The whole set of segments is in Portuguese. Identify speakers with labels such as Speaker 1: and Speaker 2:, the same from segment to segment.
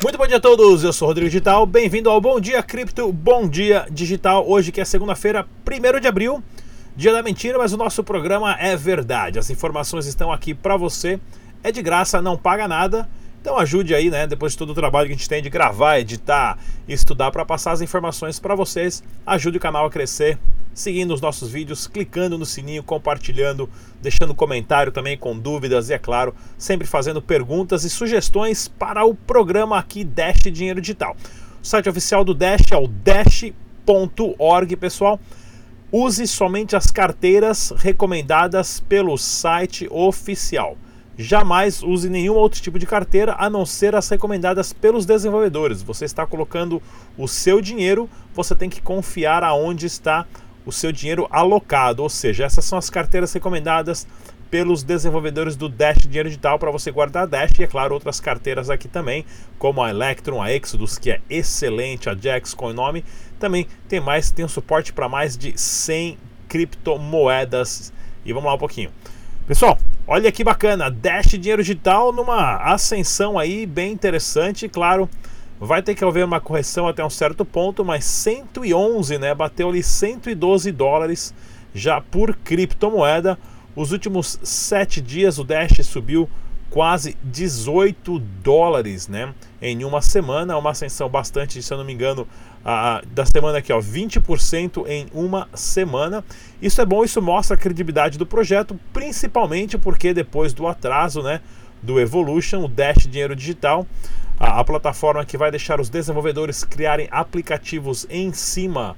Speaker 1: Muito bom dia a todos, eu sou Rodrigo Digital, bem-vindo ao Bom Dia Cripto, Bom Dia Digital, hoje que é segunda-feira, 1 de abril, dia da mentira, mas o nosso programa é verdade, as informações estão aqui para você, é de graça, não paga nada, então ajude aí, né, depois de todo o trabalho que a gente tem de gravar, editar, estudar para passar as informações para vocês, ajude o canal a crescer, seguindo os nossos vídeos, clicando no sininho, compartilhando, deixando comentário também com dúvidas e, é claro, sempre fazendo perguntas e sugestões para o programa aqui Dash Dinheiro Digital. O site oficial do Dash é o dash.org, pessoal. Use somente as carteiras recomendadas pelo site oficial. Jamais use nenhum outro tipo de carteira a não ser as recomendadas pelos desenvolvedores. Você está colocando o seu dinheiro, você tem que confiar aonde está o seu dinheiro alocado, ou seja, essas são as carteiras recomendadas pelos desenvolvedores do Dash Dinheiro Digital para você guardar Dash e, é claro, outras carteiras aqui também, como a Electron, a Exodus, que é excelente, a Jax com o nome. Também tem mais, tem um suporte para mais de 100 criptomoedas. E vamos lá um pouquinho. Pessoal, olha que bacana, Dash Dinheiro Digital numa ascensão aí bem interessante, claro. Vai ter que haver uma correção até um certo ponto, mas 111, né? Bateu ali 112 dólares já por criptomoeda. Os últimos sete dias o Dash subiu quase 18 dólares, né? Em uma semana, uma ascensão bastante, se eu não me engano, a, da semana aqui, ó, 20% em uma semana. Isso é bom, isso mostra a credibilidade do projeto, principalmente porque depois do atraso, né? Do Evolution, o Dash Dinheiro Digital, a, a plataforma que vai deixar os desenvolvedores criarem aplicativos em cima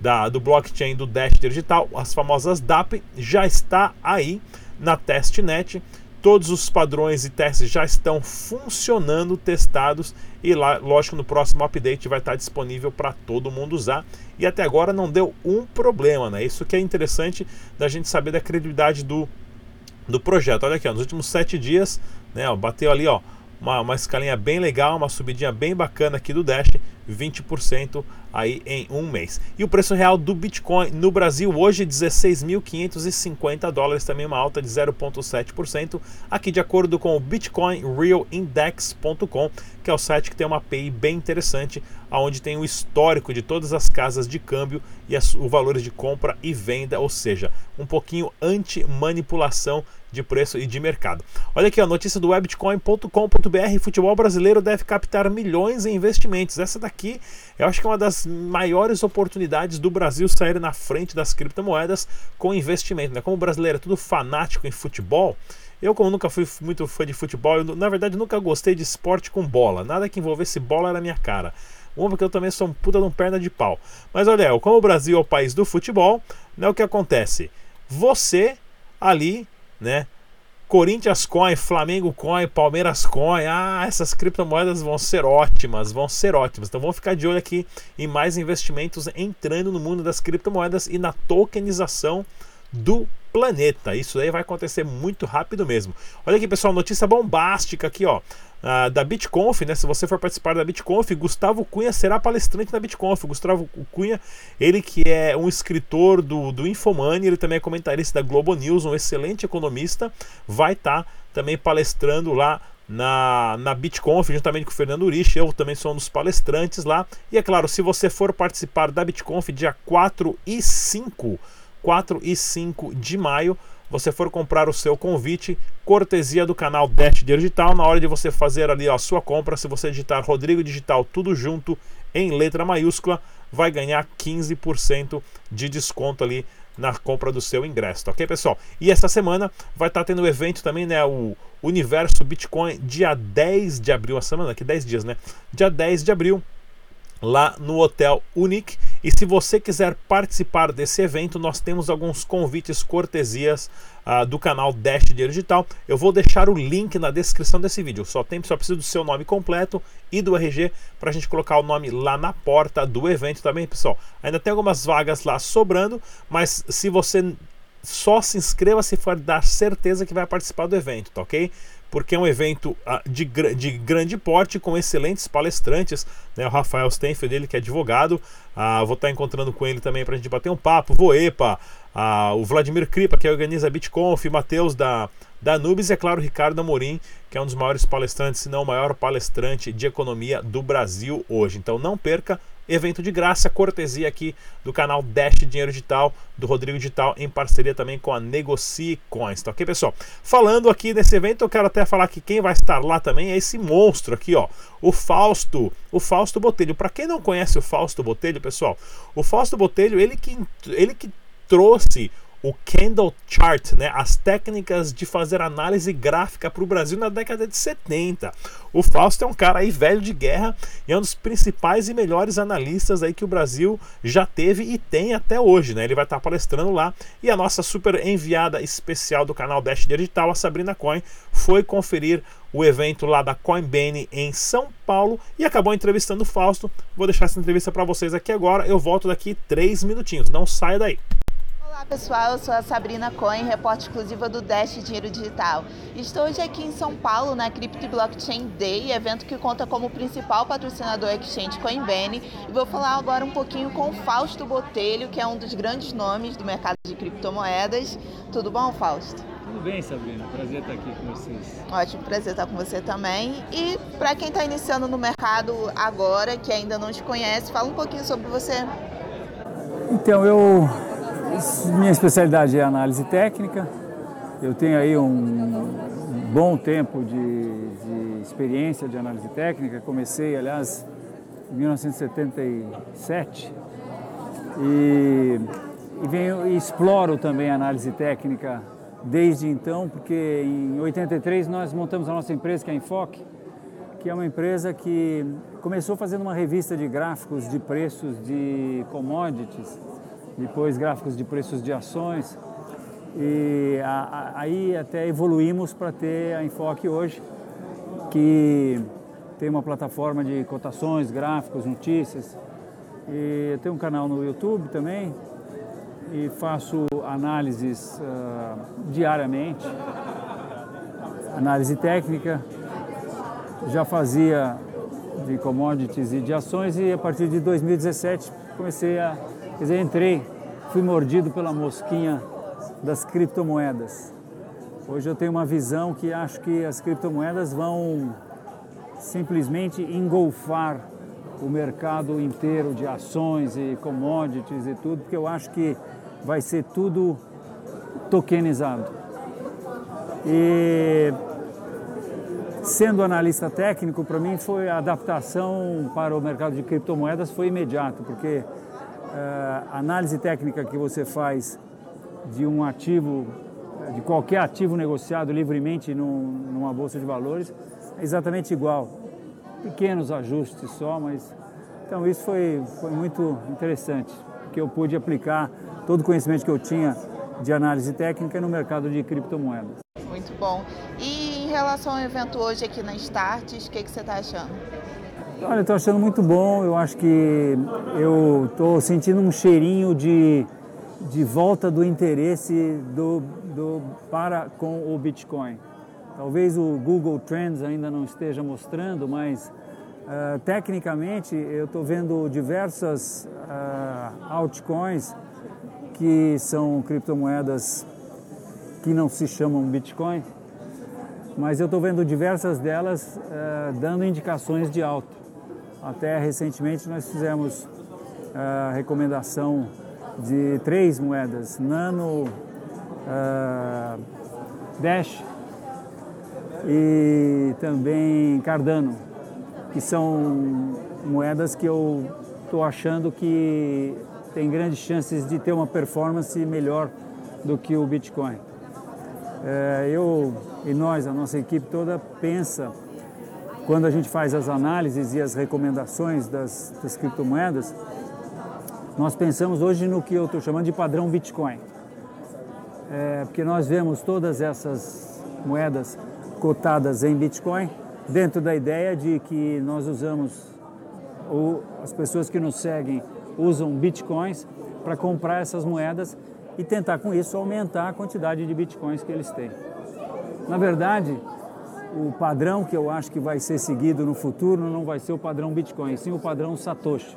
Speaker 1: da, do blockchain do Dash Digital, as famosas DAP, já está aí na testnet. Todos os padrões e testes já estão funcionando, testados e lá, lógico, no próximo update vai estar disponível para todo mundo usar. E até agora não deu um problema, né? Isso que é interessante da gente saber da credibilidade do, do projeto. Olha aqui, ó, nos últimos sete dias, né, ó, bateu ali, ó, uma, uma escalinha bem legal, uma subidinha bem bacana aqui do Dash, 20% aí em um mês. E o preço real do Bitcoin no Brasil hoje 16.550 dólares, também uma alta de 0,7%, aqui de acordo com o BitcoinRealIndex.com, que é o site que tem uma API bem interessante, aonde tem o histórico de todas as casas de câmbio e os valores de compra e venda, ou seja, um pouquinho anti-manipulação de preço e de mercado. Olha aqui a notícia do webitcoin.com.br: futebol brasileiro deve captar milhões em investimentos. Essa daqui eu acho que é uma das maiores oportunidades do Brasil sair na frente das criptomoedas com investimento. Né? Como o brasileiro é tudo fanático em futebol, eu, como nunca fui muito fã de futebol, eu, na verdade nunca gostei de esporte com bola. Nada que envolvesse bola era minha cara. Uma, porque eu também sou um puta de um perna de pau. Mas olha, como o Brasil é o país do futebol, né, o que acontece? Você ali né? Corinthians Coin, Flamengo Coin, Palmeiras Coin, ah, essas criptomoedas vão ser ótimas, vão ser ótimas. Então vamos ficar de olho aqui em mais investimentos entrando no mundo das criptomoedas e na tokenização do planeta. Isso aí vai acontecer muito rápido mesmo. Olha aqui, pessoal, notícia bombástica aqui, ó uh, da BitConf, né? Se você for participar da BitConf, Gustavo Cunha será palestrante na BitConf. Gustavo Cunha, ele que é um escritor do, do Infomoney, ele também é comentarista da Globo News, um excelente economista, vai estar tá também palestrando lá na, na BitConf, juntamente com o Fernando Urich. Eu também sou um dos palestrantes lá. E é claro, se você for participar da BitConf dia 4 e 5, 4 e 5 de maio, você for comprar o seu convite, cortesia do canal Dash Digital, na hora de você fazer ali a sua compra, se você digitar Rodrigo Digital tudo junto em letra maiúscula, vai ganhar 15% de desconto ali na compra do seu ingresso, tá ok, pessoal? E essa semana vai estar tá tendo o evento também, né? O Universo Bitcoin, dia 10 de abril, a semana aqui, 10 dias, né? Dia 10 de abril, lá no Hotel Unique. E se você quiser participar desse evento, nós temos alguns convites cortesias uh, do canal Dash Dinheiro Digital. Eu vou deixar o link na descrição desse vídeo. Só tem, só precisa do seu nome completo e do RG para a gente colocar o nome lá na porta do evento também, pessoal. Ainda tem algumas vagas lá sobrando, mas se você só se inscreva se for dar certeza que vai participar do evento, tá ok? porque é um evento uh, de, de grande porte com excelentes palestrantes. Né? O Rafael Stenfield, ele que é advogado, uh, vou estar encontrando com ele também para a gente bater um papo. Voepa, uh, o Vladimir Kripa, que organiza a BitConf, Matheus da da Nubes e, é claro, Ricardo Amorim, que é um dos maiores palestrantes, se não o maior palestrante de economia do Brasil hoje. Então não perca, evento de graça, cortesia aqui do canal Dash Dinheiro Digital, do Rodrigo Digital, em parceria também com a Negocie Coins. Tá ok, pessoal? Falando aqui nesse evento, eu quero até falar que quem vai estar lá também é esse monstro aqui, ó, o Fausto, o Fausto Botelho. Para quem não conhece o Fausto Botelho, pessoal, o Fausto Botelho, ele que, ele que trouxe o Candle Chart, né, as técnicas de fazer análise gráfica para o Brasil na década de 70. O Fausto é um cara aí velho de guerra e é um dos principais e melhores analistas aí que o Brasil já teve e tem até hoje, né? Ele vai estar palestrando lá e a nossa super enviada especial do canal Dash Digital, a Sabrina Coin, foi conferir o evento lá da Coinbase em São Paulo e acabou entrevistando o Fausto. Vou deixar essa entrevista para vocês aqui agora. Eu volto daqui três minutinhos. Não saia daí.
Speaker 2: Olá pessoal, eu sou a Sabrina Cohen, repórter exclusiva do Dash Dinheiro Digital. Estou hoje aqui em São Paulo na Crypto Blockchain Day, evento que conta como principal patrocinador Exchange Coinbase. E vou falar agora um pouquinho com o Fausto Botelho, que é um dos grandes nomes do mercado de criptomoedas. Tudo bom, Fausto?
Speaker 3: Tudo bem, Sabrina. Prazer estar aqui com vocês.
Speaker 2: Ótimo, prazer estar com você também. E para quem está iniciando no mercado agora, que ainda não te conhece, fala um pouquinho sobre você.
Speaker 3: Então, eu minha especialidade é análise técnica. Eu tenho aí um bom tempo de, de experiência de análise técnica. Comecei, aliás, em 1977 e, e venho e exploro também a análise técnica desde então, porque em 83 nós montamos a nossa empresa, que é a Enfoque, que é uma empresa que começou fazendo uma revista de gráficos de preços de commodities depois gráficos de preços de ações e a, a, aí até evoluímos para ter a Enfoque hoje, que tem uma plataforma de cotações, gráficos, notícias. E eu tenho um canal no YouTube também e faço análises uh, diariamente, análise técnica. Já fazia de commodities e de ações e a partir de 2017 comecei a Quer dizer, entrei, fui mordido pela mosquinha das criptomoedas. Hoje eu tenho uma visão que acho que as criptomoedas vão simplesmente engolfar o mercado inteiro de ações e commodities e tudo, porque eu acho que vai ser tudo tokenizado. E sendo analista técnico, para mim foi a adaptação para o mercado de criptomoedas foi imediato, porque análise técnica que você faz de um ativo, de qualquer ativo negociado livremente num, numa bolsa de valores, é exatamente igual. Pequenos ajustes só, mas. Então isso foi, foi muito interessante, porque eu pude aplicar todo o conhecimento que eu tinha de análise técnica no mercado de criptomoedas.
Speaker 2: Muito bom. E em relação ao evento hoje aqui na Starts, o que, que você está achando?
Speaker 3: Olha, estou achando muito bom. Eu acho que eu estou sentindo um cheirinho de, de volta do interesse do, do, para com o Bitcoin. Talvez o Google Trends ainda não esteja mostrando, mas uh, tecnicamente eu estou vendo diversas uh, altcoins que são criptomoedas que não se chamam Bitcoin, mas eu estou vendo diversas delas uh, dando indicações de alta. Até recentemente nós fizemos a recomendação de três moedas, Nano, uh, Dash e também Cardano, que são moedas que eu estou achando que tem grandes chances de ter uma performance melhor do que o Bitcoin. Uh, eu e nós, a nossa equipe toda, pensa quando a gente faz as análises e as recomendações das, das criptomoedas, nós pensamos hoje no que eu estou chamando de padrão Bitcoin. É, porque nós vemos todas essas moedas cotadas em Bitcoin dentro da ideia de que nós usamos, ou as pessoas que nos seguem usam Bitcoins para comprar essas moedas e tentar com isso aumentar a quantidade de Bitcoins que eles têm. Na verdade, o padrão que eu acho que vai ser seguido no futuro não vai ser o padrão Bitcoin, sim o padrão Satoshi.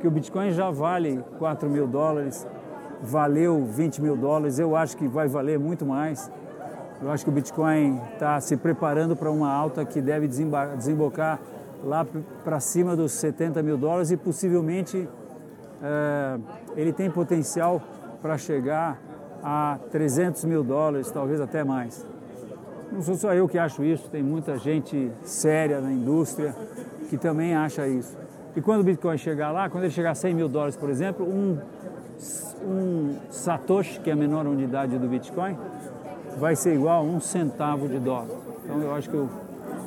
Speaker 3: Que o Bitcoin já vale 4 mil dólares, valeu 20 mil dólares, eu acho que vai valer muito mais. Eu acho que o Bitcoin está se preparando para uma alta que deve desembocar lá para cima dos 70 mil dólares e possivelmente é, ele tem potencial para chegar a 300 mil dólares, talvez até mais. Não sou só eu que acho isso, tem muita gente séria na indústria que também acha isso. E quando o Bitcoin chegar lá, quando ele chegar a 100 mil dólares, por exemplo, um, um Satoshi, que é a menor unidade do Bitcoin, vai ser igual a um centavo de dólar. Então eu acho que o,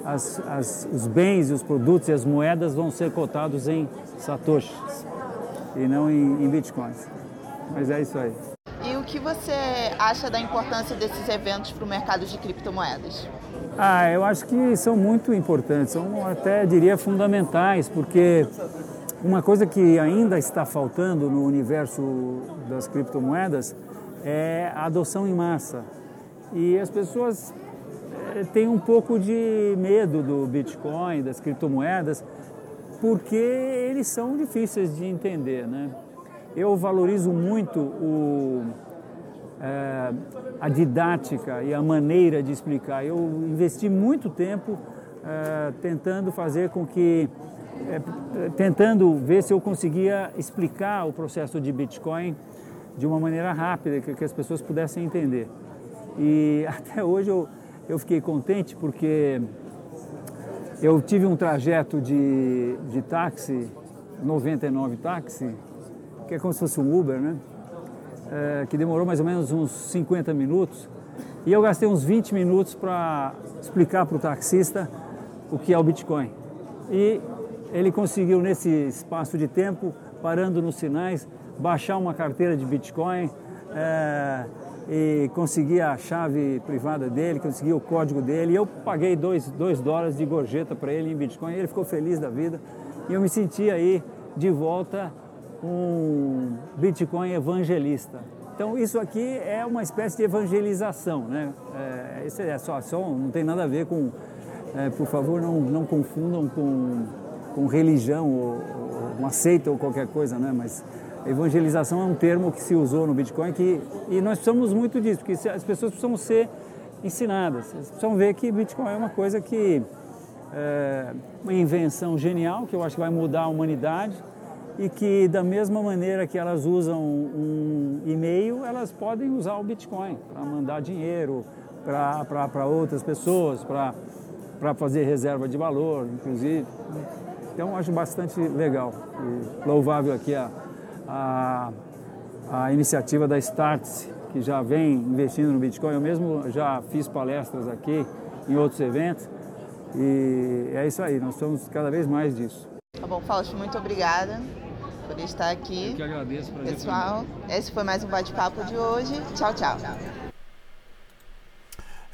Speaker 3: as, as, os bens, os produtos e as moedas vão ser cotados em Satoshis e não em, em Bitcoins. Mas é isso aí.
Speaker 2: Que você acha da importância desses eventos para o mercado de criptomoedas?
Speaker 3: Ah, eu acho que são muito importantes, são até diria fundamentais, porque uma coisa que ainda está faltando no universo das criptomoedas é a adoção em massa. E as pessoas é, têm um pouco de medo do Bitcoin, das criptomoedas, porque eles são difíceis de entender, né? Eu valorizo muito o, é, a didática e a maneira de explicar. Eu investi muito tempo é, tentando fazer com que, é, tentando ver se eu conseguia explicar o processo de Bitcoin de uma maneira rápida, que, que as pessoas pudessem entender. E até hoje eu, eu fiquei contente porque eu tive um trajeto de, de táxi, 99 táxi, que é como se fosse um Uber, né? É, que demorou mais ou menos uns 50 minutos. E eu gastei uns 20 minutos para explicar para o taxista o que é o Bitcoin. E ele conseguiu, nesse espaço de tempo, parando nos sinais, baixar uma carteira de Bitcoin é, e conseguir a chave privada dele, conseguir o código dele. E eu paguei 2 dólares de gorjeta para ele em Bitcoin. Ele ficou feliz da vida. E eu me senti aí de volta um Bitcoin evangelista. Então isso aqui é uma espécie de evangelização, né? É, isso é só, só não tem nada a ver com, é, por favor, não, não confundam com, com religião ou, ou uma seita ou qualquer coisa, né? Mas evangelização é um termo que se usou no Bitcoin que, e nós precisamos muito disso, porque as pessoas precisam ser ensinadas, precisam ver que Bitcoin é uma coisa que é uma invenção genial, que eu acho que vai mudar a humanidade, e que da mesma maneira que elas usam um e-mail, elas podem usar o Bitcoin para mandar dinheiro para outras pessoas, para fazer reserva de valor, inclusive. Então acho bastante legal e louvável aqui a, a, a iniciativa da Startse, que já vem investindo no Bitcoin. Eu mesmo já fiz palestras aqui em outros eventos e é isso aí, nós somos cada vez mais disso.
Speaker 2: Tá bom, Fausto, muito obrigada por estar aqui.
Speaker 3: Eu que agradeço.
Speaker 2: Pessoal, esse foi mais um bate-papo de hoje. Tchau, tchau.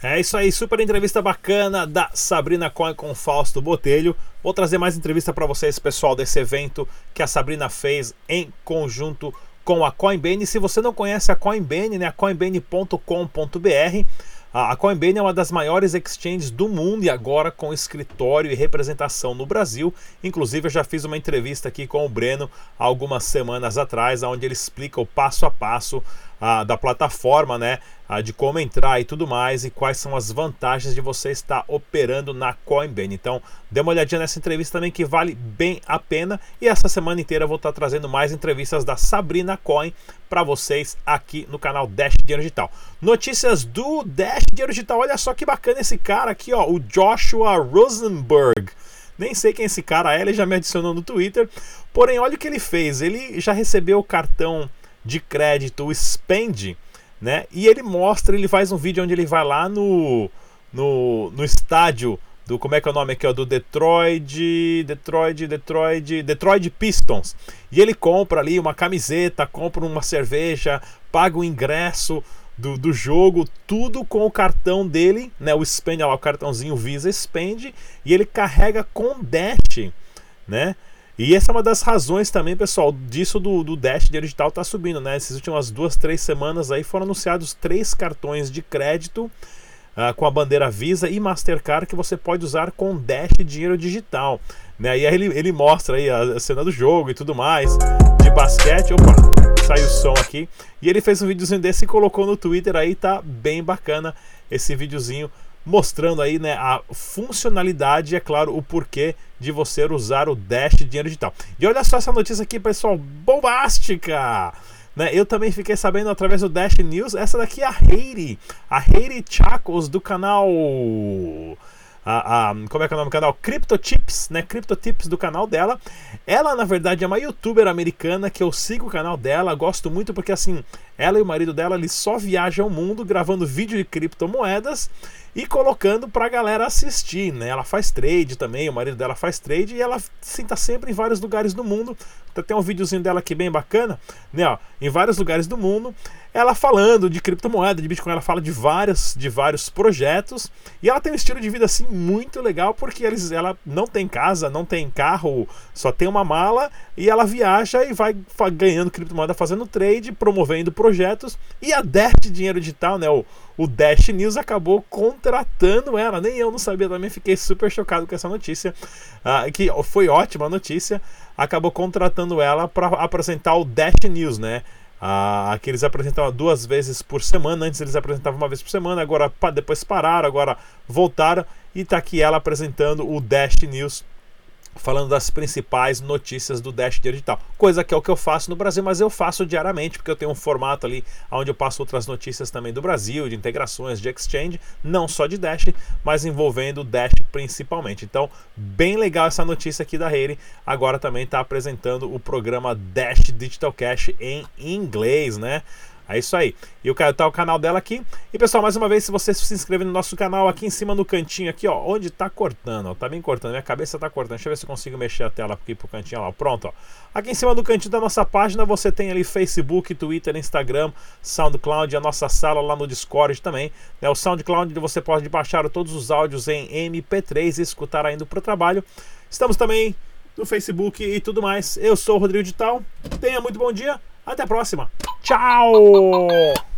Speaker 1: É isso aí, super entrevista bacana da Sabrina Cohen com Fausto Botelho. Vou trazer mais entrevista para vocês, pessoal, desse evento que a Sabrina fez em conjunto com a Coinbase. Se você não conhece a Coinbase, né, coinbase.com.br, a Coinbase é uma das maiores exchanges do mundo e agora com escritório e representação no Brasil. Inclusive, eu já fiz uma entrevista aqui com o Breno algumas semanas atrás, onde ele explica o passo a passo ah, da plataforma, né? Ah, de como entrar e tudo mais, e quais são as vantagens de você estar operando na Coinbase. Então, dê uma olhadinha nessa entrevista também que vale bem a pena. E essa semana inteira eu vou estar trazendo mais entrevistas da Sabrina Coin para vocês aqui no canal Dash Dinheiro Digital. Notícias do Dash Dinheiro Digital. Olha só que bacana esse cara aqui, ó, o Joshua Rosenberg. Nem sei quem esse cara é, ele já me adicionou no Twitter. Porém, olha o que ele fez. Ele já recebeu o cartão de crédito, o Spend, né? E ele mostra, ele faz um vídeo onde ele vai lá no, no, no estádio do como é que é o nome aqui, ó, do Detroit, Detroit, Detroit, Detroit Pistons. E ele compra ali uma camiseta, compra uma cerveja, paga o ingresso do, do jogo, tudo com o cartão dele, né? O Spend, lá, o cartãozinho Visa Spend, e ele carrega com Dash, né? E essa é uma das razões também, pessoal, disso do, do Dash digital tá subindo, né? Essas últimas duas, três semanas aí foram anunciados três cartões de crédito uh, com a bandeira Visa e Mastercard que você pode usar com Dash dinheiro digital. Né? E aí ele, ele mostra aí a, a cena do jogo e tudo mais, de basquete. Opa, saiu o som aqui. E ele fez um videozinho desse e colocou no Twitter aí, tá bem bacana esse videozinho mostrando aí né, a funcionalidade e, é claro, o porquê de você usar o Dash dinheiro digital. E olha só essa notícia aqui, pessoal, bombástica! Né, eu também fiquei sabendo através do Dash News, essa daqui é a Heidi, a Heidi Chacos do canal a, a, como é que é o nome do canal? CryptoTips, né? CryptoTips do canal dela. Ela, na verdade, é uma youtuber americana que eu sigo o canal dela, gosto muito porque assim, ela e o marido dela, eles só viajam o mundo gravando vídeo de criptomoedas e colocando pra galera assistir, né? Ela faz trade também, o marido dela faz trade e ela sim, tá sempre em vários lugares do mundo. Tem um videozinho dela aqui bem bacana, né? Ó, em vários lugares do mundo ela falando de criptomoeda, de Bitcoin, ela fala de vários, de vários projetos e ela tem um estilo de vida assim muito legal porque eles, ela não tem casa, não tem carro, só tem uma mala e ela viaja e vai ganhando criptomoeda, fazendo trade, promovendo projetos e a Dash Dinheiro Digital, né, o, o Dash News acabou contratando ela, nem eu não sabia também, fiquei super chocado com essa notícia, uh, que foi ótima notícia, acabou contratando ela para apresentar o Dash News, né? Ah, que eles apresentavam duas vezes por semana. Antes eles apresentavam uma vez por semana, agora depois pararam, agora voltaram. E tá aqui ela apresentando o Dash News falando das principais notícias do Dash Digital. Coisa que é o que eu faço no Brasil, mas eu faço diariamente, porque eu tenho um formato ali onde eu passo outras notícias também do Brasil, de integrações, de exchange, não só de Dash, mas envolvendo o Dash principalmente. Então, bem legal essa notícia aqui da Rede. Agora também está apresentando o programa Dash Digital Cash em inglês, né? É isso aí. E quero tá o canal dela aqui. E pessoal, mais uma vez, se você se inscrever no nosso canal, aqui em cima no cantinho aqui, ó, onde tá cortando, ó, tá bem cortando, minha cabeça tá cortando. Deixa eu ver se eu consigo mexer a tela aqui pro cantinho, ó, pronto, ó. Aqui em cima do cantinho da nossa página, você tem ali Facebook, Twitter, Instagram, SoundCloud, a nossa sala lá no Discord também. Né? O SoundCloud você pode baixar todos os áudios em MP3 e escutar ainda pro trabalho. Estamos também no Facebook e tudo mais. Eu sou o Rodrigo Digital. Tenha muito bom dia. Até a próxima. Tchau!